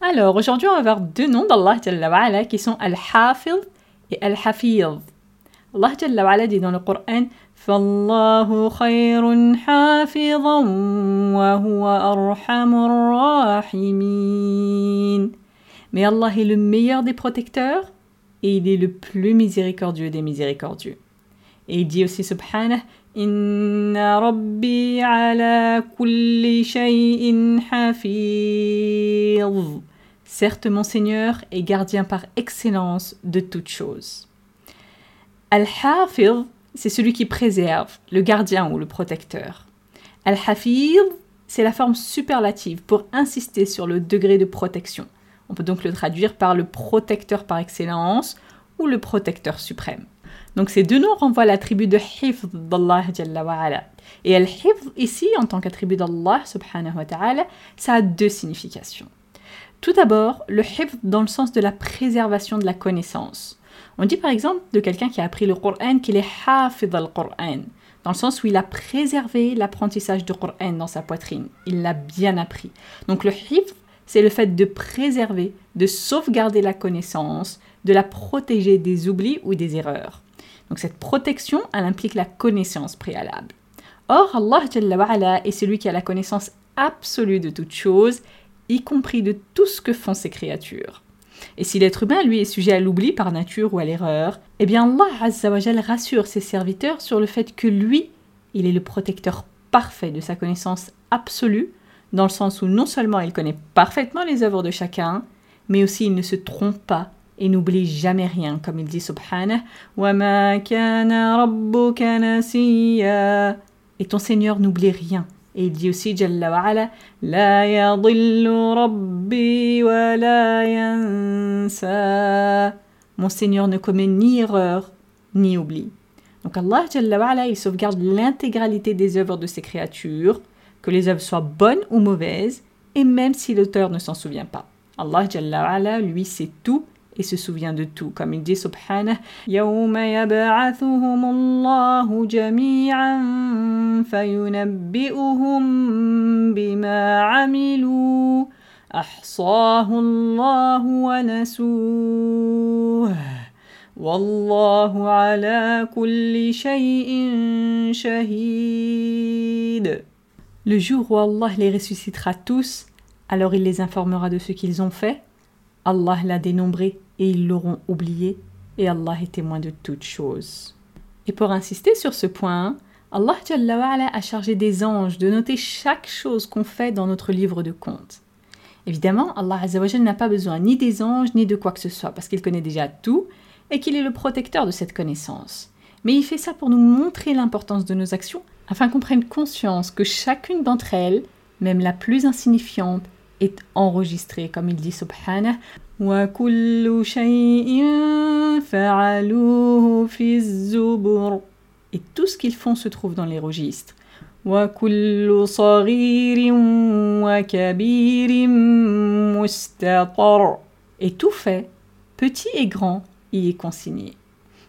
Alors, aujourd'hui, on va voir deux noms d'Allah qui sont Al-Hafid et Al-Hafiz. Allah Jalla dit dans le Coran فالله خير حافظا وهو أرحم الراحمين Mais Allah est le meilleur des protecteurs et il est le plus miséricordieux des miséricordieux. Et il dit aussi Inna rabbi ala kulli shay'in hafiz. Certes, mon Seigneur est gardien par excellence de toutes choses. Al-Hafiz, c'est celui qui préserve, le gardien ou le protecteur. Al-Hafiz, c'est la forme superlative pour insister sur le degré de protection. On peut donc le traduire par le protecteur par excellence ou le protecteur suprême. Donc ces deux noms renvoient à l'attribut de hifz d'Allah Et al-hifz ici, en tant qu'attribut d'Allah subhanahu wa ta'ala, ça a deux significations. Tout d'abord, le hifz dans le sens de la préservation de la connaissance. On dit par exemple de quelqu'un qui a appris le Coran qu'il est hafid al-Qur'an, dans le sens où il a préservé l'apprentissage du Coran dans sa poitrine. Il l'a bien appris. Donc le hifz, c'est le fait de préserver, de sauvegarder la connaissance, de la protéger des oublis ou des erreurs. Donc cette protection, elle implique la connaissance préalable. Or, Allah est celui qui a la connaissance absolue de toutes choses, y compris de tout ce que font ses créatures. Et si l'être humain, lui, est sujet à l'oubli par nature ou à l'erreur, eh bien Allah rassure ses serviteurs sur le fait que lui, il est le protecteur parfait de sa connaissance absolue, dans le sens où non seulement il connaît parfaitement les œuvres de chacun, mais aussi il ne se trompe pas et n'oublie jamais rien, comme il dit subhanah, et ton Seigneur n'oublie rien. Et il dit aussi, Jalla wa La rabbi wa la yansa. Mon Seigneur ne commet ni erreur, ni oubli. Donc Allah, Jalla wa il sauvegarde l'intégralité des œuvres de ses créatures, que les œuvres soient bonnes ou mauvaises, et même si l'auteur ne s'en souvient pas. Allah, Jalla wa lui, sait tout et se souvient de tout. Comme il dit subhanah, يوم يبعثهم الله جميعا فينبئهم بما عملوا أحصاه الله ونسوه والله على كل شيء شهيد Le jour où Allah les ressuscitera tous, alors il les informera de ce qu'ils ont fait Allah l'a dénombré et ils l'auront oublié, et Allah est témoin de toutes choses. Et pour insister sur ce point, Allah a chargé des anges de noter chaque chose qu'on fait dans notre livre de compte. Évidemment, Allah n'a pas besoin ni des anges ni de quoi que ce soit, parce qu'il connaît déjà tout et qu'il est le protecteur de cette connaissance. Mais il fait ça pour nous montrer l'importance de nos actions, afin qu'on prenne conscience que chacune d'entre elles, même la plus insignifiante, est enregistré, comme il dit subhanah. Et tout ce qu'ils font se trouve dans les registres. Et tout fait, petit et grand, y est consigné.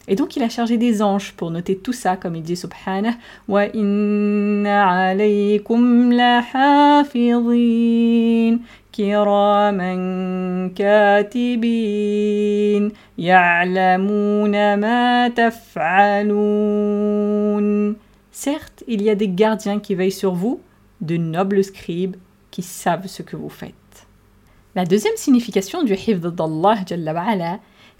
Et donc il a chargé des anges pour noter tout ça, comme il dit subhanah, wa inna alaykum ya'lamuna ma taf'alun. Certes, il y a des gardiens qui veillent sur vous, de nobles scribes qui savent ce que vous faites. La deuxième signification du hifd d'Allah,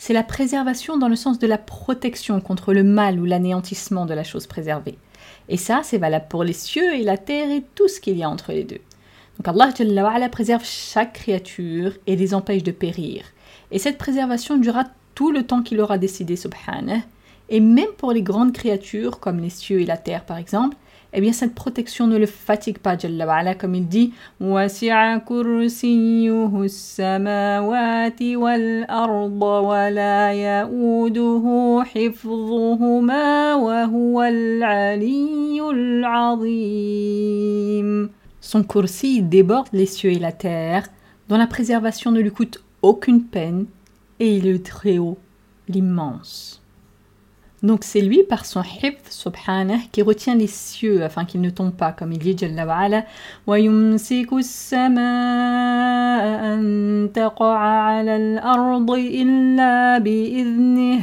c'est la préservation dans le sens de la protection contre le mal ou l'anéantissement de la chose préservée. Et ça, c'est valable pour les cieux et la terre et tout ce qu'il y a entre les deux. Donc Allah préserve chaque créature et les empêche de périr. Et cette préservation durera tout le temps qu'il aura décidé, subhanah. Et même pour les grandes créatures, comme les cieux et la terre par exemple, eh bien cette protection ne le fatigue pas, Jalla comme il dit Son kursi déborde les cieux et la terre, dont la préservation ne lui coûte aucune peine, et il est très haut, l'immense. Donc c'est lui, par son hifz, subhanah, qui retient les cieux afin qu'ils ne tombent pas, comme il dit Jalla wa'ala, وَيُمْسِكُ السَّمَاءَ أَن تَقَعَ عَلَى الْأَرْضِ إِلَّا بِإِذْنِهِ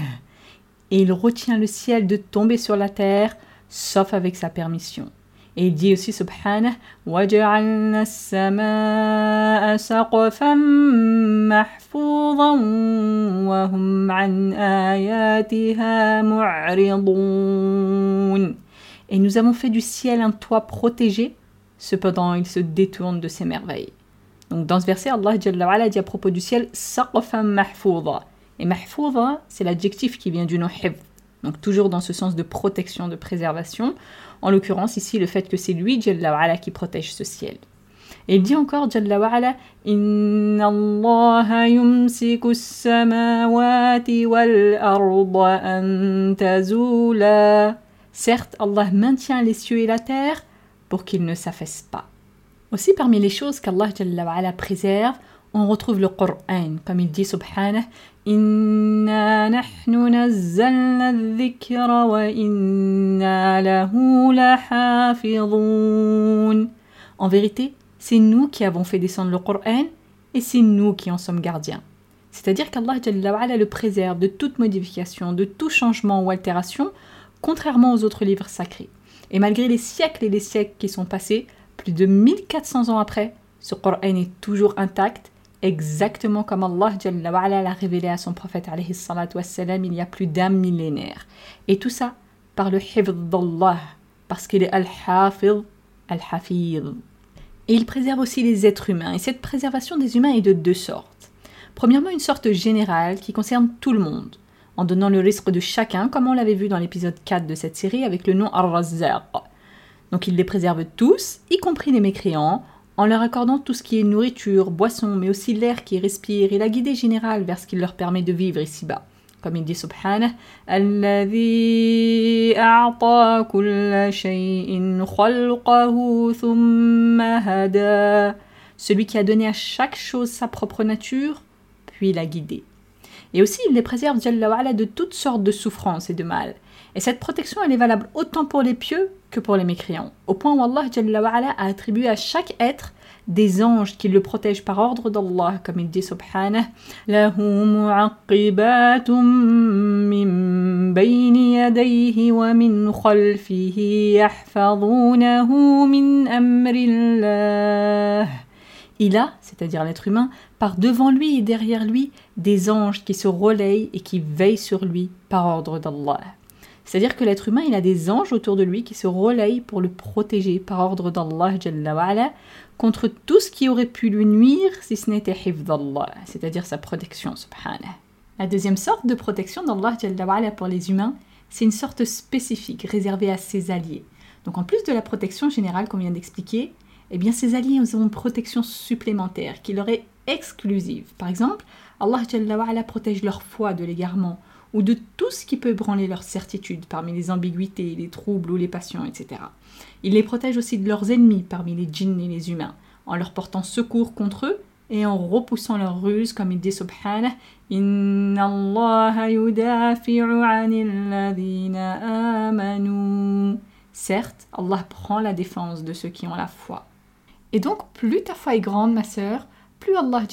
Et il retient le ciel de tomber sur la terre, sauf avec sa permission. Et il dit aussi, subhanah, وَجَعَلْنَا السَّمَاءَ سَقْفًا مَحْفُوظًا وَهُمْ عَنْ آيَاتِهَا مُعْرِضُونَ Et nous avons fait du ciel un toit protégé, cependant il se détourne de ses merveilles. Donc dans ce verset, Allah dit à propos du ciel, سَقْفًا مَحْفُوظًا. Et mahfouza, c'est l'adjectif qui vient du nom hifz. donc toujours dans ce sens de protection, de préservation. En l'occurrence ici le fait que c'est lui, Jalla wa'ala, qui protège ce ciel. Et il dit encore, Jalla wa'ala, Inna Allah yumsiku samawati wal arda an tazula. Certes, Allah maintient les cieux et la terre pour qu'ils ne s'affaissent pas. Aussi parmi les choses qu'Allah préserve, on retrouve le Coran, comme il dit subhanah, wa. En vérité, c'est nous qui avons fait descendre le Coran et c'est nous qui en sommes gardiens. C'est-à-dire qu'Allah le préserve de toute modification, de tout changement ou altération, contrairement aux autres livres sacrés. Et malgré les siècles et les siècles qui sont passés, plus de 1400 ans après, ce Coran est toujours intact exactement comme Allah l'a révélé à son prophète il y a plus d'un millénaire. Et tout ça par le hifd d'Allah, parce qu'il est al-hafid, al-hafid. Et il préserve aussi les êtres humains, et cette préservation des humains est de deux sortes. Premièrement, une sorte générale qui concerne tout le monde, en donnant le risque de chacun, comme on l'avait vu dans l'épisode 4 de cette série avec le nom Ar-Razzaq. Donc il les préserve tous, y compris les mécréants, en leur accordant tout ce qui est nourriture, boisson, mais aussi l'air qui respire et la guidée générale vers ce qui leur permet de vivre ici-bas. Comme il dit Subhanah, Celui qui a donné à chaque chose sa propre nature, puis l'a guidé. Et aussi, il les préserve de toutes sortes de souffrances et de mal. Et cette protection, elle est valable autant pour les pieux que pour les mécréants. Au point où Allah a attribué à chaque être des anges qui le protègent par ordre d'Allah, comme il dit subhanah, Il a, c'est-à-dire l'être humain, par devant lui et derrière lui, des anges qui se relayent et qui veillent sur lui par ordre d'Allah. C'est-à-dire que l'être humain, il a des anges autour de lui qui se relayent pour le protéger par ordre d'Allah contre tout ce qui aurait pu lui nuire si ce n'était d'Allah, c'est-à-dire sa protection, subhanah. La deuxième sorte de protection d'Allah pour les humains, c'est une sorte spécifique réservée à ses alliés. Donc en plus de la protection générale qu'on vient d'expliquer, eh bien ces alliés ont une protection supplémentaire qui leur est exclusive. Par exemple, Allah protège leur foi de l'égarement ou de tout ce qui peut branler leur certitude parmi les ambiguïtés, les troubles ou les passions, etc. Il les protège aussi de leurs ennemis parmi les djinns et les humains, en leur portant secours contre eux et en repoussant leurs ruses, comme il dit subhanah, Inna Allah yudafi'u amanu. Certes, Allah prend la défense de ceux qui ont la foi. Et donc, plus ta foi est grande, ma sœur, plus Allah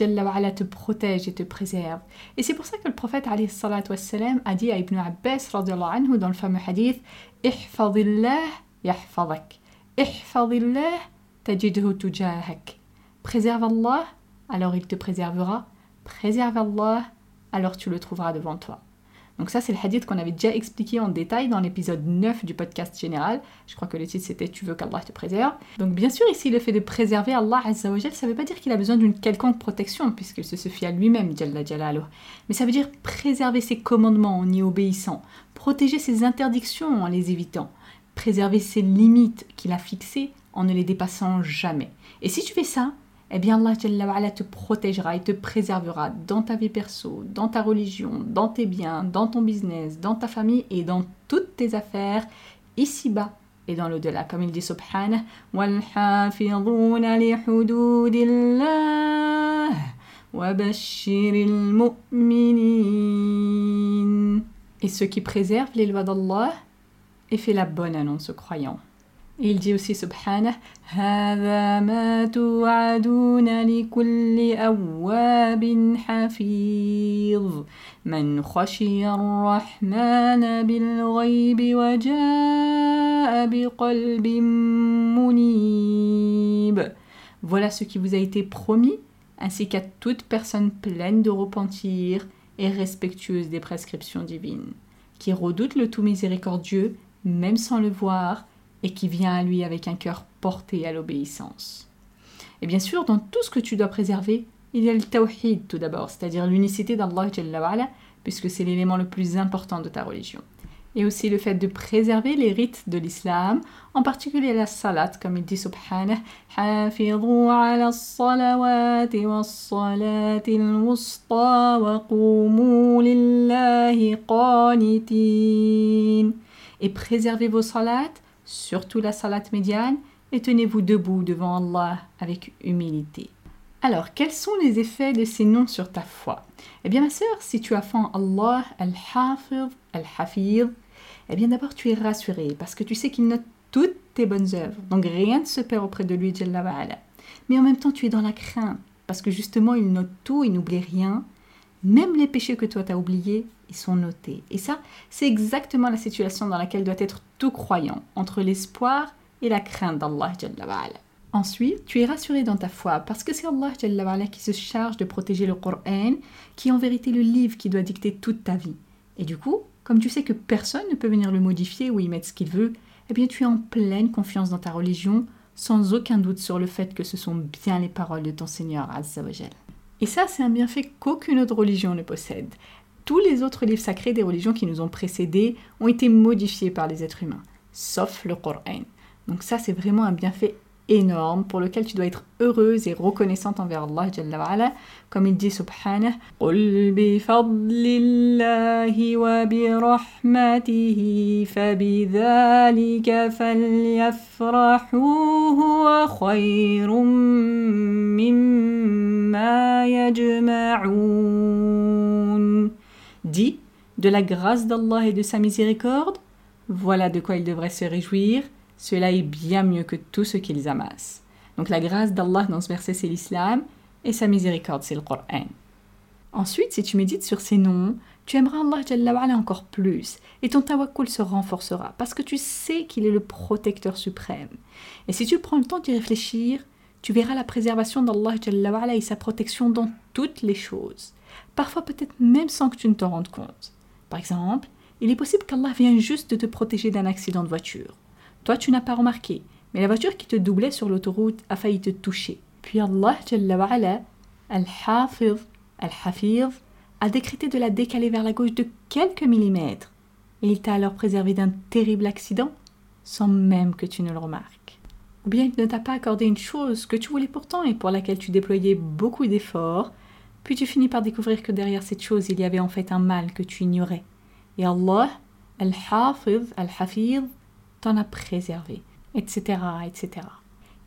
te protège et te préserve. Et c'est pour ça que le prophète a dit à Ibn Abbas anhu, dans le fameux hadith tajidhu tujahak. Préserve Allah, alors il te préservera. Préserve Allah, alors tu le trouveras devant toi. Donc ça, c'est le hadith qu'on avait déjà expliqué en détail dans l'épisode 9 du podcast général. Je crois que le titre c'était Tu veux qu'Allah te préserve. Donc bien sûr, ici, le fait de préserver Allah Azza wa ça ne veut pas dire qu'il a besoin d'une quelconque protection, puisqu'il se suffit à lui-même, Jalla Jalaluh. Mais ça veut dire préserver ses commandements en y obéissant, protéger ses interdictions en les évitant, préserver ses limites qu'il a fixées en ne les dépassant jamais. Et si tu fais ça, eh bien Allah te protégera et te préservera dans ta vie perso, dans ta religion, dans tes biens, dans ton business, dans ta famille et dans toutes tes affaires, ici-bas et dans l'au-delà. Comme il dit Subhanah, Et ceux qui préservent les lois d'Allah et fait la bonne annonce aux. Il dit aussi subhanah هذا ما توعدون لكل أواب حفيظ من خشي الرحمن بالغيب وجاء بقلب منيب Voilà ce qui vous a été promis, ainsi qu'à toute personne pleine de repentir et respectueuse des prescriptions divines, qui redoute le tout miséricordieux, même sans le voir, et qui vient à lui avec un cœur porté à l'obéissance. Et bien sûr, dans tout ce que tu dois préserver, il y a le tawhid tout d'abord, c'est-à-dire l'unicité d'Allah puisque c'est l'élément le plus important de ta religion. Et aussi le fait de préserver les rites de l'islam, en particulier la salat, comme il dit subhanah, et préservez vos salats surtout la salat médiane, et tenez-vous debout devant Allah avec humilité. Alors, quels sont les effets de ces noms sur ta foi? Eh bien, ma sœur, si tu as fait Allah, Al-Hafid, Al-Hafid, eh bien d'abord tu es rassurée parce que tu sais qu'il note toutes tes bonnes œuvres. Donc rien ne se perd auprès de lui, Mais en même temps, tu es dans la crainte parce que justement, il note tout, il n'oublie rien. Même les péchés que toi t'as oubliés, ils sont notés. Et ça, c'est exactement la situation dans laquelle doit être tout croyant, entre l'espoir et la crainte d'Allah. Ensuite, tu es rassuré dans ta foi parce que c'est Allah qui se charge de protéger le Coran, qui est en vérité le livre qui doit dicter toute ta vie. Et du coup, comme tu sais que personne ne peut venir le modifier ou y mettre ce qu'il veut, eh bien tu es en pleine confiance dans ta religion, sans aucun doute sur le fait que ce sont bien les paroles de ton Seigneur Azzawajal. Et ça, c'est un bienfait qu'aucune autre religion ne possède tous les autres livres sacrés des religions qui nous ont précédés ont été modifiés par les êtres humains, sauf le Coran. Donc ça, c'est vraiment un bienfait énorme pour lequel tu dois être heureuse et reconnaissante envers Allah Jalla comme il dit subhanah قل بفضل الله وبرحمته فبذلك فليفرحوا هو خير مما يجمعون dit de la grâce d'Allah et de sa miséricorde, voilà de quoi ils devraient se réjouir, cela est bien mieux que tout ce qu'ils amassent. Donc la grâce d'Allah dans ce verset c'est l'islam et sa miséricorde c'est le Coran. Ensuite, si tu médites sur ces noms, tu aimeras Allah encore plus et ton tawakkul se renforcera parce que tu sais qu'il est le protecteur suprême. Et si tu prends le temps d'y réfléchir, tu verras la préservation d'Allah et sa protection dans toutes les choses parfois peut-être même sans que tu ne t'en rendes compte. Par exemple, il est possible qu'Allah vienne juste de te protéger d'un accident de voiture. Toi, tu n'as pas remarqué, mais la voiture qui te doublait sur l'autoroute a failli te toucher. Puis Allah, Al-Hafiz, Al-Hafiz, a décrété de la décaler vers la gauche de quelques millimètres. Et il t'a alors préservé d'un terrible accident sans même que tu ne le remarques. Ou bien il ne t'a pas accordé une chose que tu voulais pourtant et pour laquelle tu déployais beaucoup d'efforts, puis tu finis par découvrir que derrière cette chose, il y avait en fait un mal que tu ignorais. Et Allah, Al-Hafiz, Al-Hafiz, t'en a préservé, etc., etc.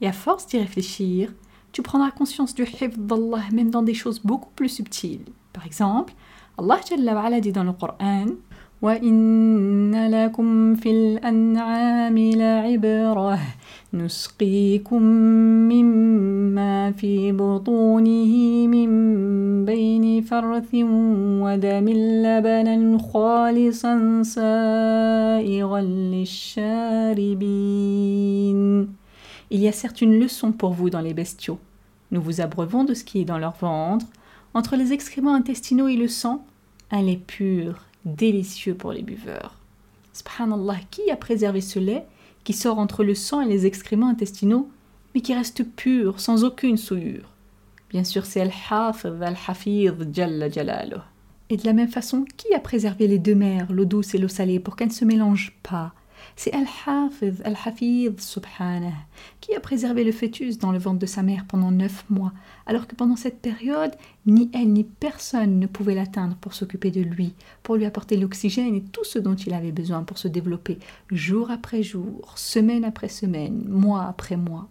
Et à force d'y réfléchir, tu prendras conscience du hifd d'Allah même dans des choses beaucoup plus subtiles. Par exemple, Allah dit dans le Coran وإن لكم في الأنعام لعبرة نسقيكم مما في بطونه من بين فرث ودم لبنا خالصا سائغا للشاربين Il y a certes une leçon pour vous dans les bestiaux. Nous vous abreuvons de ce qui est dans leur ventre, entre les excréments intestinaux et le sang, un lait pur, délicieux pour les buveurs. Subhanallah, qui a préservé ce lait Qui sort entre le sang et les excréments intestinaux, mais qui reste pur, sans aucune souillure Bien sûr, c'est Al-Hafid, Al-Hafid, Jalla Jalaluh. Et de la même façon, qui a préservé les deux mers, l'eau douce et l'eau salée, pour qu'elles ne se mélangent pas c'est Al-Hafiz, Al-Hafiz, subhanah, qui a préservé le fœtus dans le ventre de sa mère pendant neuf mois, alors que pendant cette période, ni elle ni personne ne pouvait l'atteindre pour s'occuper de lui, pour lui apporter l'oxygène et tout ce dont il avait besoin pour se développer, jour après jour, semaine après semaine, mois après mois.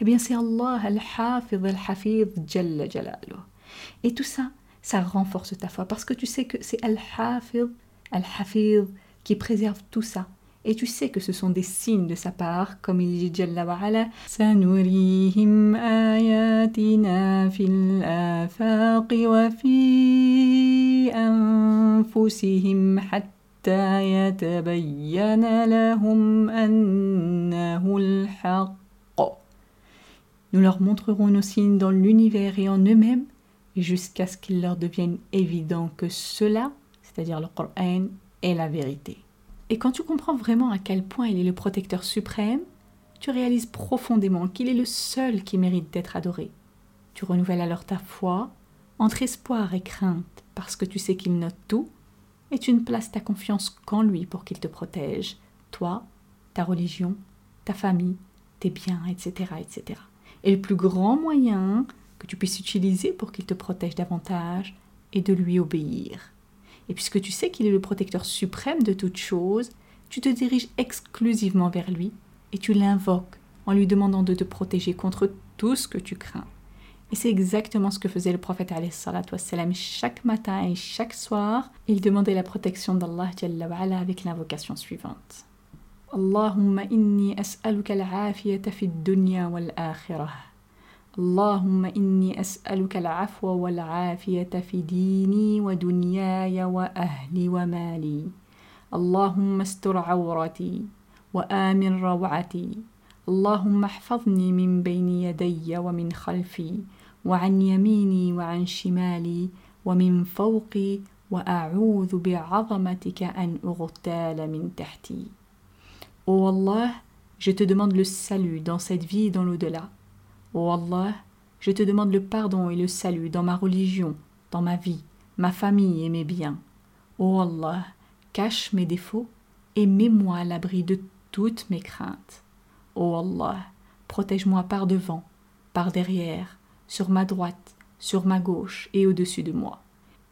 Eh bien, c'est Allah, Al-Hafiz, Al-Hafiz, Jalla Jalaluh. Et tout ça, ça renforce ta foi, parce que tu sais que c'est Al-Hafiz, Al-Hafiz qui préserve tout ça et tu sais que ce sont des signes de sa part, comme il dit Jalla wa'ala Sanurihim ayatina fil wa fi anfusihim hatta lahum al-haqq. Nous leur montrerons nos signes dans l'univers et en eux-mêmes, jusqu'à ce qu'il leur devienne évident que cela, c'est-à-dire le Coran, est la vérité. Et quand tu comprends vraiment à quel point il est le protecteur suprême, tu réalises profondément qu'il est le seul qui mérite d'être adoré. Tu renouvelles alors ta foi entre espoir et crainte parce que tu sais qu'il note tout et tu ne places ta confiance qu'en lui pour qu'il te protège, toi, ta religion, ta famille, tes biens, etc., etc. Et le plus grand moyen que tu puisses utiliser pour qu'il te protège davantage est de lui obéir. Et puisque tu sais qu'il est le protecteur suprême de toutes choses, tu te diriges exclusivement vers lui et tu l'invoques en lui demandant de te protéger contre tout ce que tu crains. Et c'est exactement ce que faisait le prophète wassalam. chaque matin et chaque soir. Il demandait la protection d'Allah avec l'invocation suivante. Allahumma inni as'aluka al-afiyata fi dunya wal-akhirah. اللهم إني أسألك العفو والعافية في ديني ودنياي وأهلي ومالي اللهم استر عورتي وآمن روعتي اللهم احفظني من بين يدي ومن خلفي وعن يميني وعن شمالي ومن فوقي وأعوذ بعظمتك أن أغتال من تحتي. Oh Allah, je te demande le salut dans cette vie et dans l'au-delà. Ô Allah, je te demande le pardon et le salut dans ma religion, dans ma vie, ma famille et mes biens. Ô Allah, cache mes défauts et mets-moi à l'abri de toutes mes craintes. Ô Allah, protège-moi par devant, par derrière, sur ma droite, sur ma gauche et au-dessus de moi.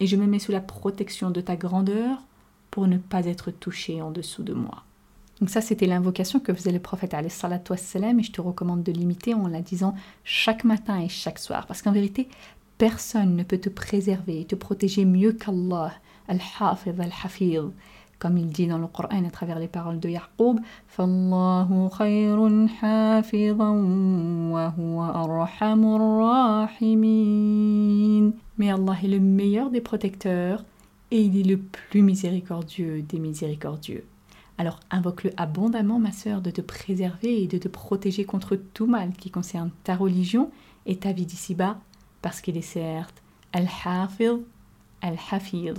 Et je me mets sous la protection de ta grandeur pour ne pas être touché en dessous de moi. Donc ça, c'était l'invocation que faisait le prophète wassalam, et je te recommande de l'imiter en la disant chaque matin et chaque soir. Parce qu'en vérité, personne ne peut te préserver et te protéger mieux qu'Allah, Al-Hafid, Al-Hafid. Comme il dit dans le Coran à travers les paroles de Yaqub, Mais Allah est le meilleur des protecteurs et il est le plus miséricordieux des miséricordieux. Alors invoque-le abondamment, ma sœur, de te préserver et de te protéger contre tout mal qui concerne ta religion et ta vie d'ici-bas, parce qu'il est certes Al-Hafid, Al-Hafid.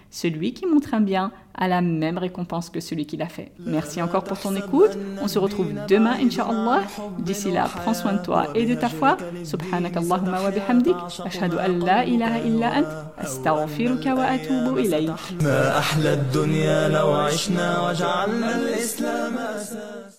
Celui qui montre un bien a la même récompense que celui qui l'a fait. Merci encore pour ton écoute. On se retrouve demain, Inch'Allah. D'ici là, prends soin de toi et de ta foi. Subhanak Allahumma wa bihamdik. Ashhadu an la ilaha illa ant. Astaghfiruka wa atubu ilayk. ما أحلى الدنيا لو عشنا وجعلنا الإسلام أساس